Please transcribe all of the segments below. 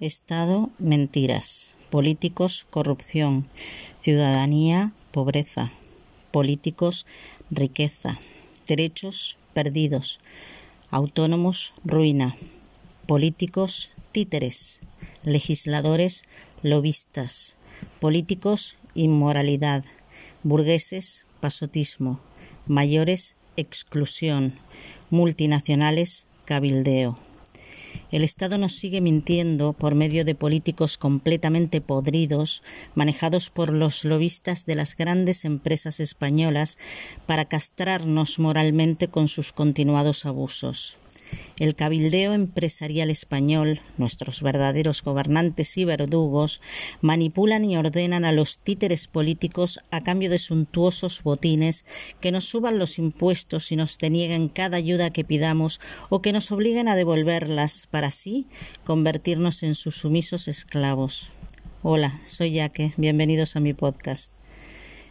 Estado, mentiras. Políticos, corrupción. Ciudadanía, pobreza. Políticos, riqueza. Derechos, perdidos. Autónomos, ruina. Políticos, títeres. Legisladores, lobistas. Políticos, inmoralidad. Burgueses, pasotismo. Mayores, exclusión. Multinacionales, cabildeo. El Estado nos sigue mintiendo por medio de políticos completamente podridos, manejados por los lobistas de las grandes empresas españolas, para castrarnos moralmente con sus continuados abusos. El cabildeo empresarial español, nuestros verdaderos gobernantes y verdugos, manipulan y ordenan a los títeres políticos a cambio de suntuosos botines que nos suban los impuestos y nos denieguen cada ayuda que pidamos o que nos obliguen a devolverlas para así convertirnos en sus sumisos esclavos. Hola, soy Yaque, bienvenidos a mi podcast.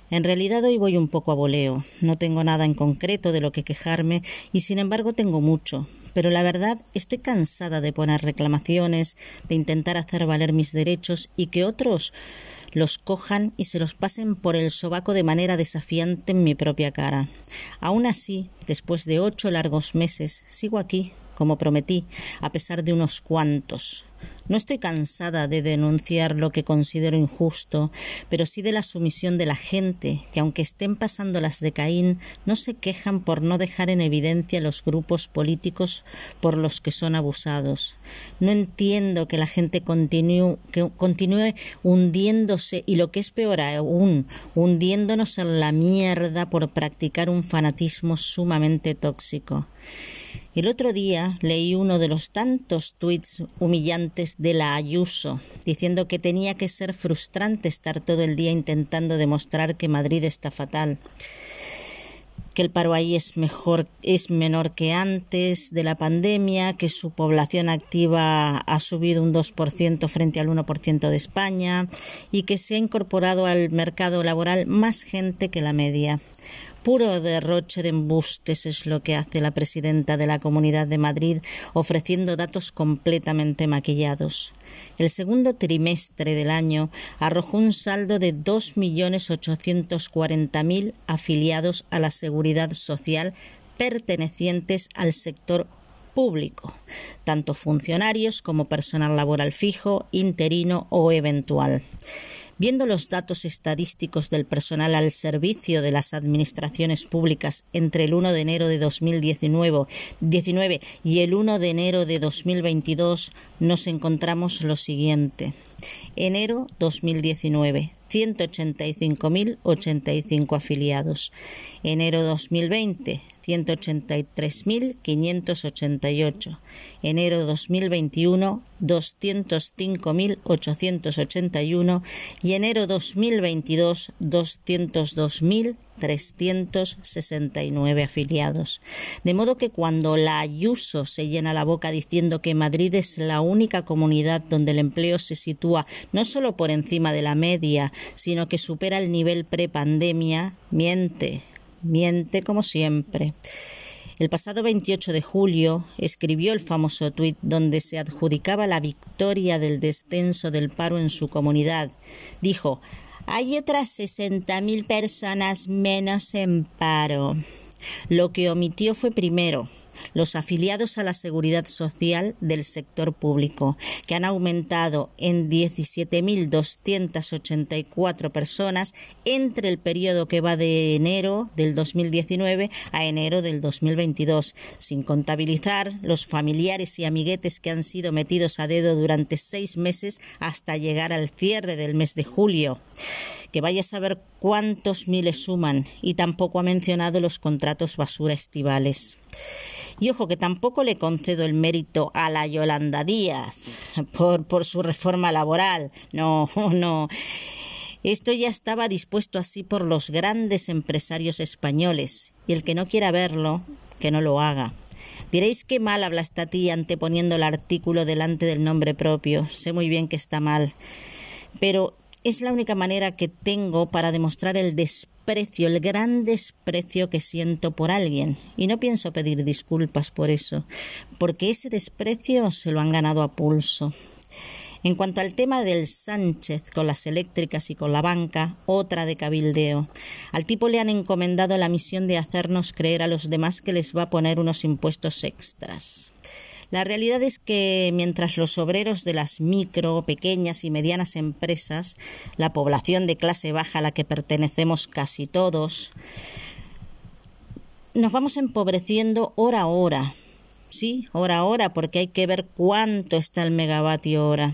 En realidad hoy voy un poco a voleo. No tengo nada en concreto de lo que quejarme y sin embargo tengo mucho. Pero la verdad estoy cansada de poner reclamaciones, de intentar hacer valer mis derechos y que otros los cojan y se los pasen por el sobaco de manera desafiante en mi propia cara. Aún así, después de ocho largos meses, sigo aquí, como prometí, a pesar de unos cuantos. No estoy cansada de denunciar lo que considero injusto, pero sí de la sumisión de la gente, que aunque estén pasando las de Caín, no se quejan por no dejar en evidencia los grupos políticos por los que son abusados. No entiendo que la gente continúe, hundiéndose y lo que es peor aún, hundiéndonos en la mierda por practicar un fanatismo sumamente tóxico. El otro día leí uno de los tantos tuits humillantes de la Ayuso, diciendo que tenía que ser frustrante estar todo el día intentando demostrar que Madrid está fatal que el paro ahí es mejor es menor que antes de la pandemia, que su población activa ha subido un 2% frente al 1% de España y que se ha incorporado al mercado laboral más gente que la media. Puro derroche de embustes es lo que hace la presidenta de la Comunidad de Madrid, ofreciendo datos completamente maquillados. El segundo trimestre del año arrojó un saldo de 2.840.000 afiliados a la seguridad social pertenecientes al sector público, tanto funcionarios como personal laboral fijo, interino o eventual. Viendo los datos estadísticos del personal al servicio de las administraciones públicas entre el 1 de enero de 2019 y el 1 de enero de 2022, nos encontramos lo siguiente. Enero 2019, 185.085 afiliados. Enero 2020, 183.588. Enero 2021, 205.881 y enero 2022, 202.369 afiliados. De modo que cuando la Ayuso se llena la boca diciendo que Madrid es la única comunidad donde el empleo se sitúa no solo por encima de la media, sino que supera el nivel prepandemia, miente, miente como siempre. El pasado 28 de julio escribió el famoso tuit donde se adjudicaba la victoria del descenso del paro en su comunidad. Dijo, hay otras 60.000 personas menos en paro. Lo que omitió fue primero los afiliados a la seguridad social del sector público, que han aumentado en 17.284 personas entre el periodo que va de enero del 2019 a enero del 2022, sin contabilizar los familiares y amiguetes que han sido metidos a dedo durante seis meses hasta llegar al cierre del mes de julio que vaya a saber cuántos miles suman y tampoco ha mencionado los contratos basura estivales. Y ojo que tampoco le concedo el mérito a la Yolanda Díaz por, por su reforma laboral. No, no. Esto ya estaba dispuesto así por los grandes empresarios españoles, y el que no quiera verlo, que no lo haga. Diréis que mal habla esta tía anteponiendo el artículo delante del nombre propio. Sé muy bien que está mal. Pero es la única manera que tengo para demostrar el desprecio, el gran desprecio que siento por alguien. Y no pienso pedir disculpas por eso, porque ese desprecio se lo han ganado a pulso. En cuanto al tema del Sánchez con las eléctricas y con la banca, otra de cabildeo. Al tipo le han encomendado la misión de hacernos creer a los demás que les va a poner unos impuestos extras. La realidad es que mientras los obreros de las micro, pequeñas y medianas empresas, la población de clase baja a la que pertenecemos casi todos, nos vamos empobreciendo hora a hora. Sí, hora a hora, porque hay que ver cuánto está el megavatio hora.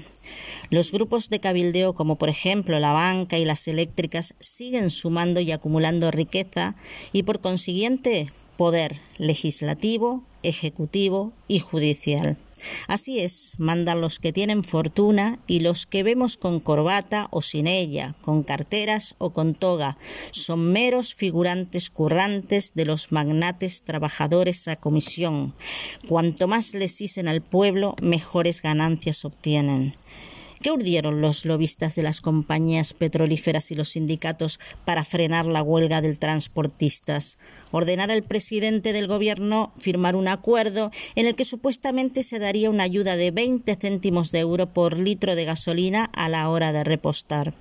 Los grupos de cabildeo, como por ejemplo la banca y las eléctricas, siguen sumando y acumulando riqueza y por consiguiente poder legislativo, ejecutivo y judicial. Así es, mandan los que tienen fortuna y los que vemos con corbata o sin ella, con carteras o con toga, son meros figurantes currantes de los magnates trabajadores a comisión. Cuanto más les hicen al pueblo, mejores ganancias obtienen. ¿Qué urdieron los lobistas de las compañías petrolíferas y los sindicatos para frenar la huelga de transportistas? Ordenar al presidente del gobierno firmar un acuerdo en el que supuestamente se daría una ayuda de 20 céntimos de euro por litro de gasolina a la hora de repostar.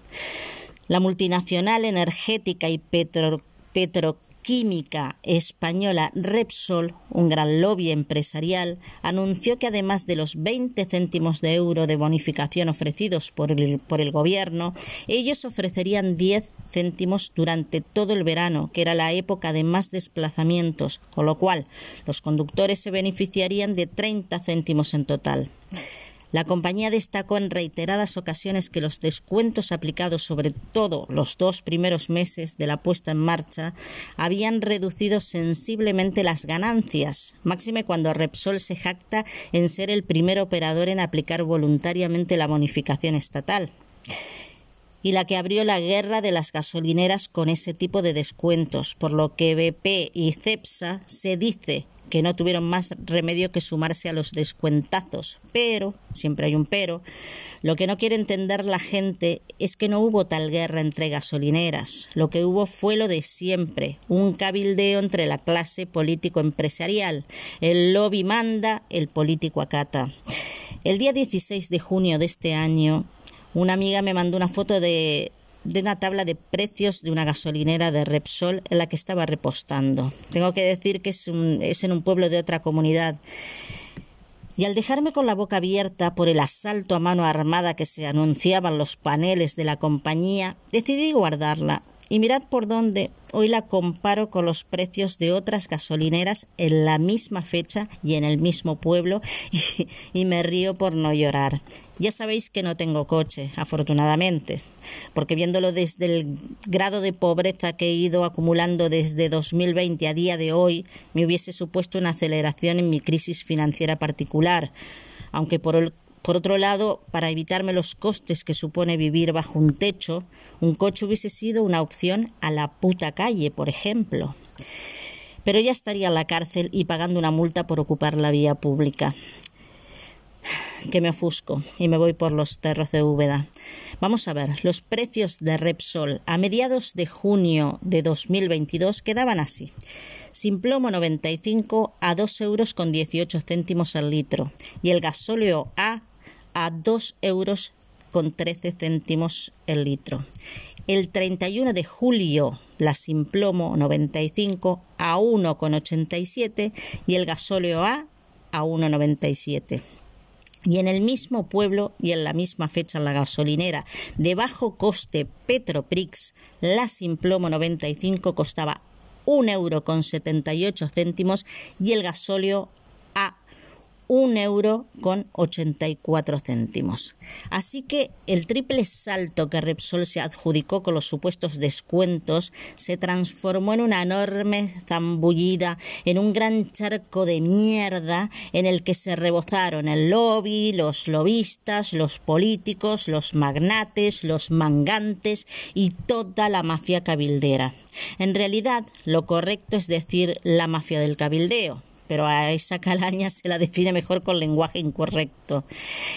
La multinacional energética y petro, petro química española Repsol, un gran lobby empresarial, anunció que además de los 20 céntimos de euro de bonificación ofrecidos por el, por el gobierno, ellos ofrecerían 10 céntimos durante todo el verano, que era la época de más desplazamientos, con lo cual los conductores se beneficiarían de 30 céntimos en total. La compañía destacó en reiteradas ocasiones que los descuentos aplicados sobre todo los dos primeros meses de la puesta en marcha habían reducido sensiblemente las ganancias, máxime cuando Repsol se jacta en ser el primer operador en aplicar voluntariamente la bonificación estatal y la que abrió la guerra de las gasolineras con ese tipo de descuentos, por lo que BP y CEPSA se dice que no tuvieron más remedio que sumarse a los descuentazos. Pero, siempre hay un pero, lo que no quiere entender la gente es que no hubo tal guerra entre gasolineras. Lo que hubo fue lo de siempre, un cabildeo entre la clase político-empresarial. El lobby manda, el político acata. El día 16 de junio de este año, una amiga me mandó una foto de de una tabla de precios de una gasolinera de Repsol en la que estaba repostando. Tengo que decir que es, en un pueblo de otra comunidad. Y al dejarme con la boca abierta por el asalto a mano armada que se anunciaban los paneles de la compañía, decidí guardarla y mirad por dónde hoy la comparo con los precios de otras gasolineras en la misma fecha y en el mismo pueblo y, me río por no llorar. Ya sabéis que no tengo coche, afortunadamente, porque viéndolo desde el grado de pobreza que he ido acumulando desde 2020 a día de hoy, me hubiese supuesto una aceleración en mi crisis financiera particular, aunque por el por otro lado, para evitarme los costes que supone vivir bajo un techo, un coche hubiese sido una opción a la puta calle, por ejemplo. Pero ya estaría en la cárcel y pagando una multa por ocupar la vía pública. Que me ofusco y me voy por los terros de Úbeda. Vamos a ver, los precios de Repsol a mediados de junio de 2022 quedaban así sin plomo 95 a 2 euros con 18 céntimos al litro y el gasóleo A a 2 euros con 13 céntimos el litro. El 31 de julio la Simplomo 95 a 1,87 y el gasóleo A a 1,97. Y en el mismo pueblo y en la misma fecha la gasolinera de bajo coste Petroprix, la Simplomo 95 costaba 1 euro con 78 céntimos y el gasóleo un euro con 84 céntimos. Así que el triple salto que Repsol se adjudicó con los supuestos descuentos se transformó en una enorme zambullida, en un gran charco de mierda en el que se rebozaron el lobby, los lobistas, los políticos, los magnates, los mangantes y toda la mafia cabildera. En realidad, lo correcto es decir la mafia del cabildeo pero a esa calaña se la define mejor con lenguaje incorrecto.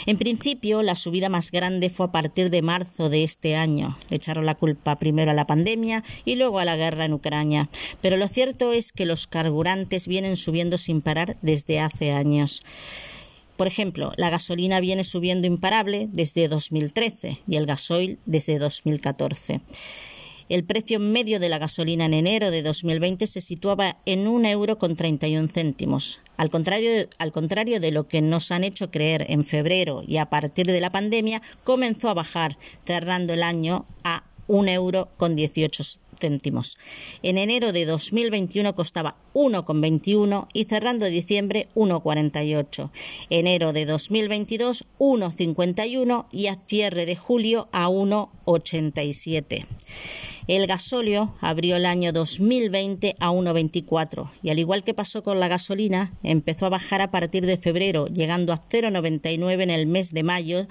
En principio, la subida más grande fue a partir de marzo de este año. Le echaron la culpa primero a la pandemia y luego a la guerra en Ucrania. Pero lo cierto es que los carburantes vienen subiendo sin parar desde hace años. Por ejemplo, la gasolina viene subiendo imparable desde 2013 y el gasoil desde 2014. El precio medio de la gasolina en enero de 2020 se situaba en un euro con 31 céntimos. Al contrario, al contrario de lo que nos han hecho creer en febrero y a partir de la pandemia, comenzó a bajar, cerrando el año a un euro con 18 céntimos. En enero de 2021 costaba 1,21 y cerrando diciembre 1,48. Enero de 2022 1,51 y a cierre de julio a 1,87. El gasóleo abrió el año 2020 a 1,24 y al igual que pasó con la gasolina, empezó a bajar a partir de febrero, llegando a 0,99 en el mes de mayo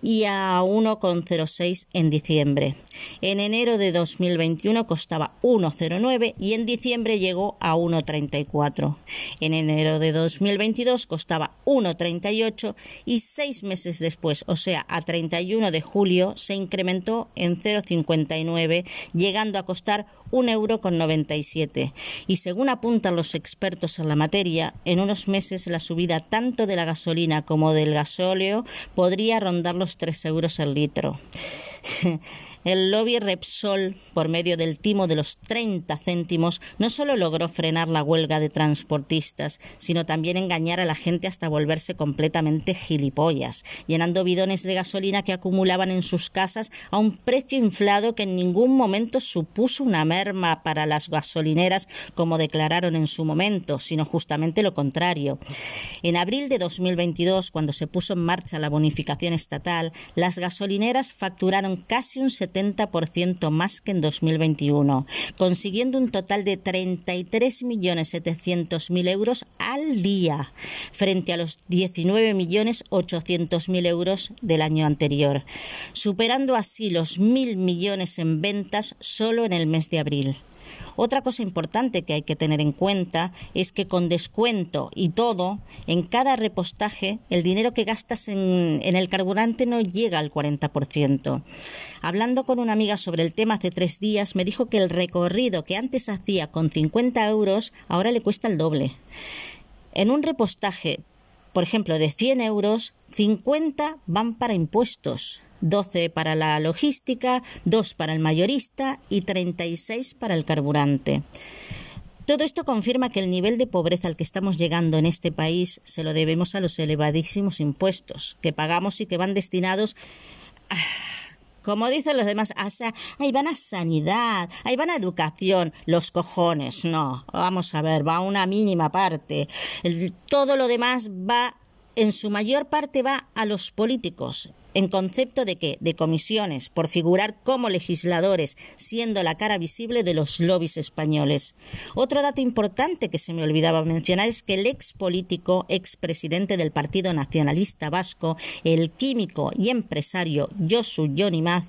y a 1,06 en diciembre. En enero de 2021 costaba 1,09 y en diciembre llegó a 1,34. En enero de 2022 costaba 1,38 y seis meses después, o sea, a 31 de julio, se incrementó en 0,59 llegando a costar un euro con 97. Y según apuntan los expertos en la materia, en unos meses la subida tanto de la gasolina como del gasóleo podría rondar los 3 euros el litro. El lobby Repsol, por medio del timo de los 30 céntimos, no solo logró frenar la huelga de transportistas, sino también engañar a la gente hasta volverse completamente gilipollas, llenando bidones de gasolina que acumulaban en sus casas a un precio inflado que en ningún momento supuso una merma para las gasolineras, como declararon en su momento, sino justamente lo contrario. En abril de 2022, cuando se puso en marcha la bonificación estatal, las gasolineras facturaron casi un 70% más que en 2021, consiguiendo un total de 33.700.000 euros al día, frente a los 19.800.000 euros del año anterior, superando así los mil millones en ventas solo en el mes de abril. Otra cosa importante que hay que tener en cuenta es que con descuento y todo, en cada repostaje, el dinero que gastas en, el carburante no llega al 40%. Hablando con una amiga sobre el tema hace tres días, me dijo que el recorrido que antes hacía con 50 euros ahora le cuesta el doble. En un repostaje, por ejemplo, de 100 euros, 50 van para impuestos. 12 para la logística, 2 para el mayorista y 36 para el carburante. Todo esto confirma que el nivel de pobreza al que estamos llegando en este país se lo debemos a los elevadísimos impuestos que pagamos y que van destinados a como dicen los demás, ahí van a sanidad, ahí van a educación, los cojones, no, vamos a ver, va a una mínima parte. todo lo demás va, en su mayor parte va a los políticos en concepto de que de comisiones por figurar como legisladores, siendo la cara visible de los lobbies españoles. Otro dato importante que se me olvidaba mencionar es que el ex político, ex presidente del Partido Nacionalista Vasco, el químico y empresario Josu Johnny Maz,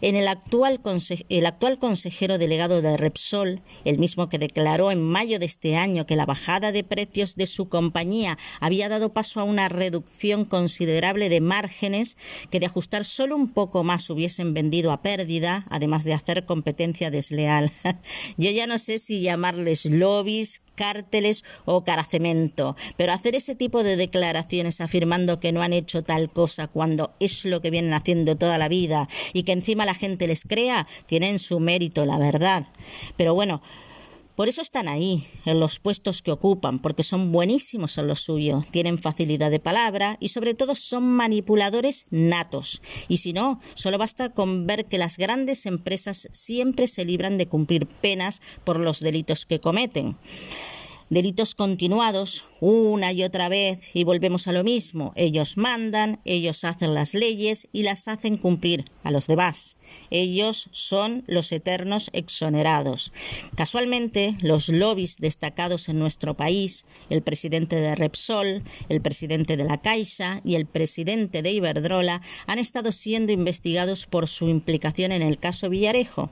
en el actual, el actual consejero delegado de Repsol, el mismo que declaró en mayo de este año que la bajada de precios de su compañía había dado paso a una reducción considerable de márgenes, que de ajustar solo un poco más hubiesen vendido a pérdida, además de hacer competencia desleal. Yo ya no sé si llamarles lobbies, cárteles o caracemento, pero hacer ese tipo de declaraciones afirmando que no han hecho tal cosa cuando es lo que vienen haciendo toda la vida y que encima la gente les crea, tienen su mérito, la verdad. Pero bueno, por eso están ahí, en los puestos que ocupan, porque son buenísimos en lo suyo, tienen facilidad de palabra y sobre todo son manipuladores natos. Y si no, solo basta con ver que las grandes empresas siempre se libran de cumplir penas por los delitos que cometen delitos continuados una y otra vez y volvemos a lo mismo. Ellos mandan, ellos hacen las leyes y las hacen cumplir a los demás. Ellos son los eternos exonerados. Casualmente, los lobbies destacados en nuestro país, el presidente de Repsol, el presidente de la Caixa y el presidente de Iberdrola, han estado siendo investigados por su implicación en el caso Villarejo.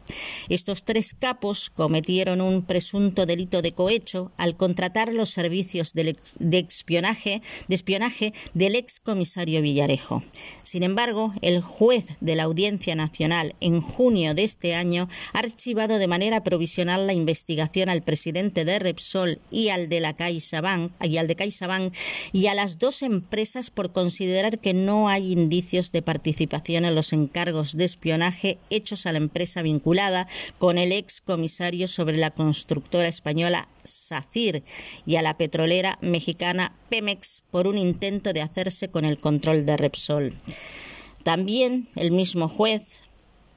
Estos tres capos cometieron un presunto delito de cohecho al contratar los servicios de, espionaje, de espionaje del ex comisario Villarejo. Sin embargo, el juez de la audiencia Nacional en junio de este año ha archivado de manera provisional la investigación al presidente de Repsol y al de la CaixaBank y al de CaixaBank y a las dos empresas por considerar que no hay indicios de participación en los encargos de espionaje hechos a la empresa vinculada con el ex comisario sobre la constructora española SACIR y a la petrolera mexicana Pemex por un intento de hacerse con el control de Repsol. También el mismo juez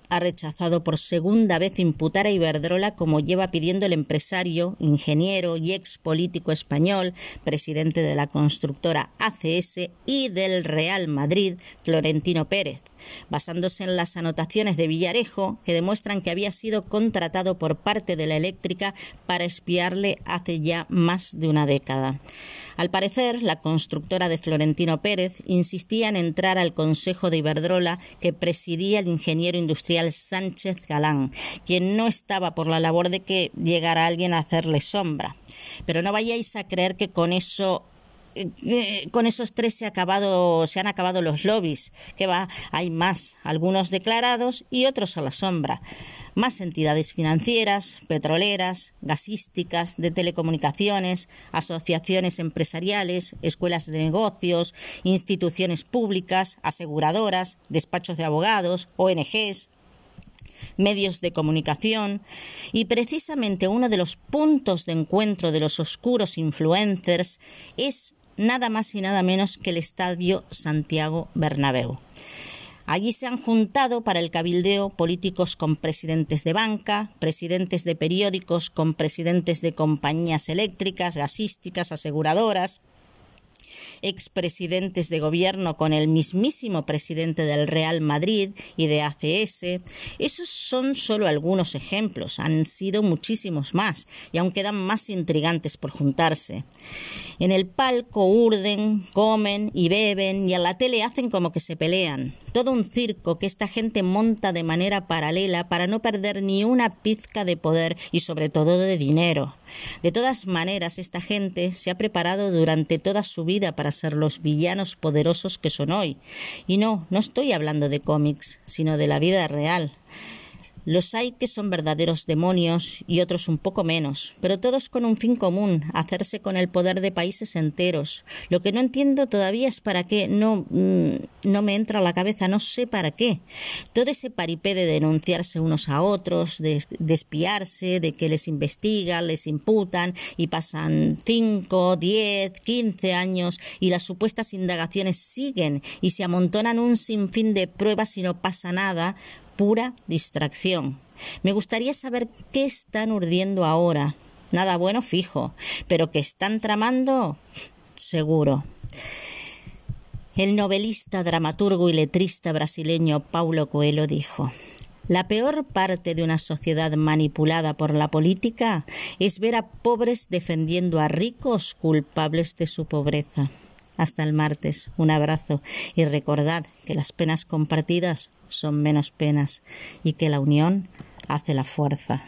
ha rechazado por segunda vez imputar a Iberdrola como lleva pidiendo el empresario, ingeniero y ex político español, presidente de la constructora ACS y del Real Madrid, Florentino Pérez, basándose en las anotaciones de Villarejo que demuestran que había sido contratado por parte de la eléctrica para espiarle hace ya más de una década. Al parecer, la constructora de Florentino Pérez insistía en entrar al Consejo de Iberdrola que presidía el ingeniero industrial Sánchez Galán, quien no estaba por la labor de que llegara alguien a hacerle sombra. Pero no vayáis a creer que con eso eh, con esos tres se, ha acabado, se han acabado los lobbies, que va, hay más, algunos declarados y otros a la sombra. Más entidades financieras, petroleras, gasísticas, de telecomunicaciones, asociaciones empresariales, escuelas de negocios, instituciones públicas, aseguradoras, despachos de abogados, ONGs, medios de comunicación y precisamente uno de los puntos de encuentro de los oscuros influencers es nada más y nada menos que el Estadio Santiago Bernabéu. Allí se han juntado para el cabildeo políticos con presidentes de banca, presidentes de periódicos con presidentes de compañías eléctricas, gasísticas, aseguradoras, expresidentes de gobierno con el mismísimo presidente del Real Madrid y de ACS. Esos son solo algunos ejemplos, han sido muchísimos más y aún quedan más intrigantes por juntarse. En el palco urden, comen y beben y en la tele hacen como que se pelean. Todo un circo que esta gente monta de manera paralela para no perder ni una pizca de poder y sobre todo de dinero. De todas maneras, esta gente se ha preparado durante toda su vida para ser los villanos poderosos que son hoy. Y no, no estoy hablando de cómics, sino de la vida real. Los hay que son verdaderos demonios y otros un poco menos, pero todos con un fin común, hacerse con el poder de países enteros. Lo que no entiendo todavía es para qué, no, mm, no me entra a la cabeza, no sé para qué. Todo ese paripé de denunciarse unos a otros, de, de espiarse, de que les investigan, les imputan y pasan cinco, diez, quince años y las supuestas indagaciones siguen y se amontonan un sinfín de pruebas y no pasa nada, pura distracción. Me gustaría saber qué están urdiendo ahora. Nada bueno fijo, pero que están tramando seguro. El novelista, dramaturgo y letrista brasileño Paulo Coelho dijo la peor parte de una sociedad manipulada por la política es ver a pobres defendiendo a ricos culpables de su pobreza. Hasta el martes. Un abrazo y recordad que las penas compartidas son menos penas y que la unión hace la fuerza.